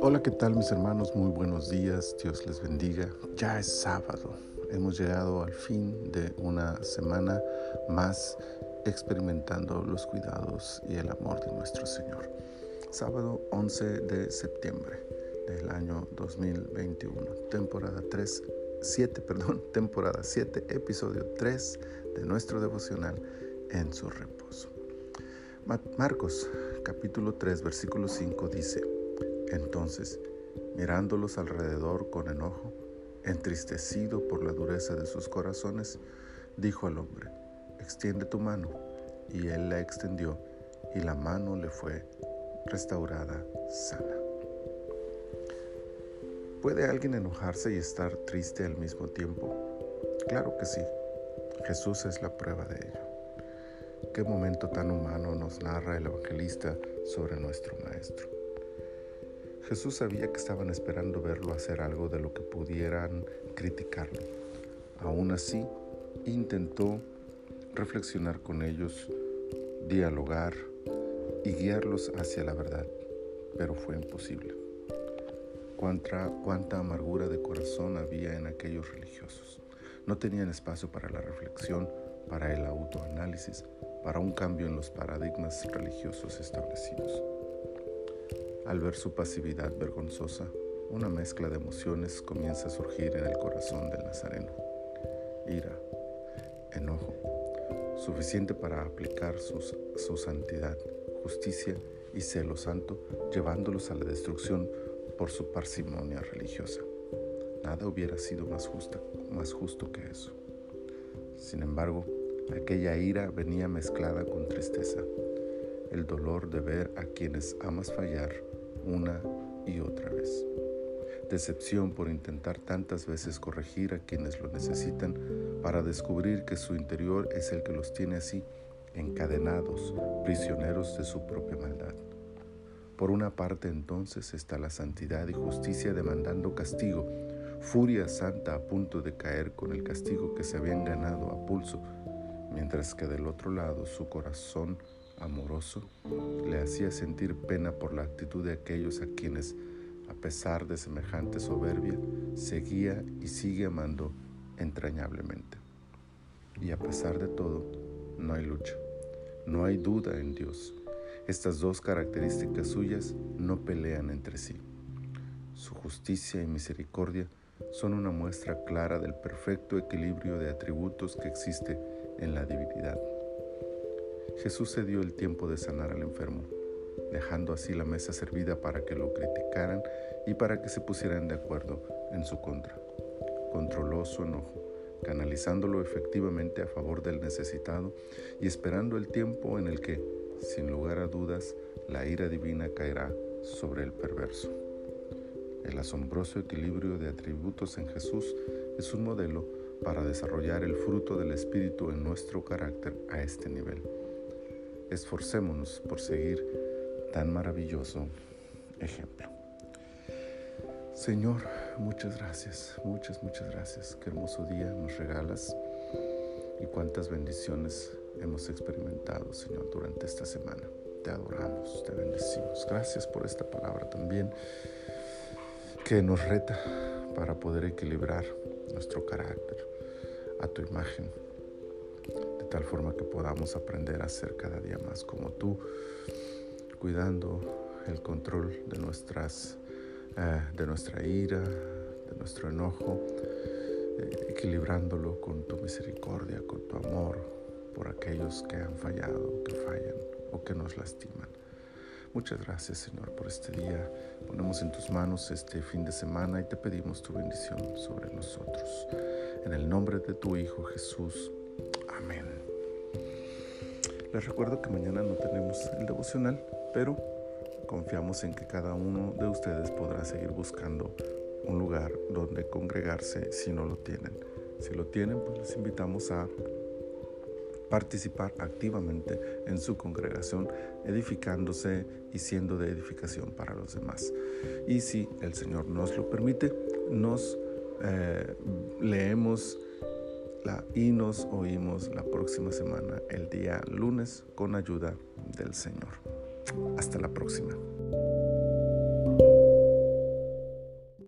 Hola, ¿qué tal mis hermanos? Muy buenos días, Dios les bendiga. Ya es sábado, hemos llegado al fin de una semana más experimentando los cuidados y el amor de nuestro Señor. Sábado 11 de septiembre del año 2021, temporada 3, 7, perdón, temporada 7, episodio 3 de nuestro devocional en su reposo. Marcos capítulo 3 versículo 5 dice, entonces, mirándolos alrededor con enojo, entristecido por la dureza de sus corazones, dijo al hombre, extiende tu mano. Y él la extendió y la mano le fue restaurada sana. ¿Puede alguien enojarse y estar triste al mismo tiempo? Claro que sí. Jesús es la prueba de ello. Qué momento tan humano nos narra el evangelista sobre nuestro Maestro. Jesús sabía que estaban esperando verlo hacer algo de lo que pudieran criticarlo. Aún así, intentó reflexionar con ellos, dialogar y guiarlos hacia la verdad, pero fue imposible. Cuánta, cuánta amargura de corazón había en aquellos religiosos. No tenían espacio para la reflexión, para el autoanálisis, para un cambio en los paradigmas religiosos establecidos. Al ver su pasividad vergonzosa, una mezcla de emociones comienza a surgir en el corazón del nazareno. Ira, enojo, suficiente para aplicar su santidad, justicia y celo santo, llevándolos a la destrucción por su parsimonia religiosa. Nada hubiera sido más, justa, más justo que eso. Sin embargo, aquella ira venía mezclada con tristeza, el dolor de ver a quienes amas fallar una y otra vez. Decepción por intentar tantas veces corregir a quienes lo necesitan para descubrir que su interior es el que los tiene así, encadenados, prisioneros de su propia maldad. Por una parte entonces está la santidad y justicia demandando castigo, furia santa a punto de caer con el castigo que se habían ganado a pulso, mientras que del otro lado su corazón amoroso le hacía sentir pena por la actitud de aquellos a quienes, a pesar de semejante soberbia, seguía y sigue amando entrañablemente. Y a pesar de todo, no hay lucha, no hay duda en Dios. Estas dos características suyas no pelean entre sí. Su justicia y misericordia son una muestra clara del perfecto equilibrio de atributos que existe en la divinidad. Jesús se dio el tiempo de sanar al enfermo, dejando así la mesa servida para que lo criticaran y para que se pusieran de acuerdo en su contra. Controló su enojo, canalizándolo efectivamente a favor del necesitado y esperando el tiempo en el que, sin lugar a dudas, la ira divina caerá sobre el perverso. El asombroso equilibrio de atributos en Jesús es un modelo para desarrollar el fruto del Espíritu en nuestro carácter a este nivel. Esforcémonos por seguir tan maravilloso ejemplo. Señor, muchas gracias, muchas, muchas gracias. Qué hermoso día nos regalas y cuántas bendiciones hemos experimentado, Señor, durante esta semana. Te adoramos, te bendecimos. Gracias por esta palabra también que nos reta para poder equilibrar nuestro carácter a tu imagen de tal forma que podamos aprender a ser cada día más como tú, cuidando el control de, nuestras, eh, de nuestra ira, de nuestro enojo, eh, equilibrándolo con tu misericordia, con tu amor por aquellos que han fallado, que fallan o que nos lastiman. Muchas gracias Señor por este día. Ponemos en tus manos este fin de semana y te pedimos tu bendición sobre nosotros. En el nombre de tu Hijo Jesús. Amén. Les recuerdo que mañana no tenemos el devocional, pero confiamos en que cada uno de ustedes podrá seguir buscando un lugar donde congregarse si no lo tienen. Si lo tienen, pues les invitamos a participar activamente en su congregación, edificándose y siendo de edificación para los demás. Y si el Señor nos lo permite, nos eh, leemos y nos oímos la próxima semana, el día lunes, con ayuda del Señor. Hasta la próxima.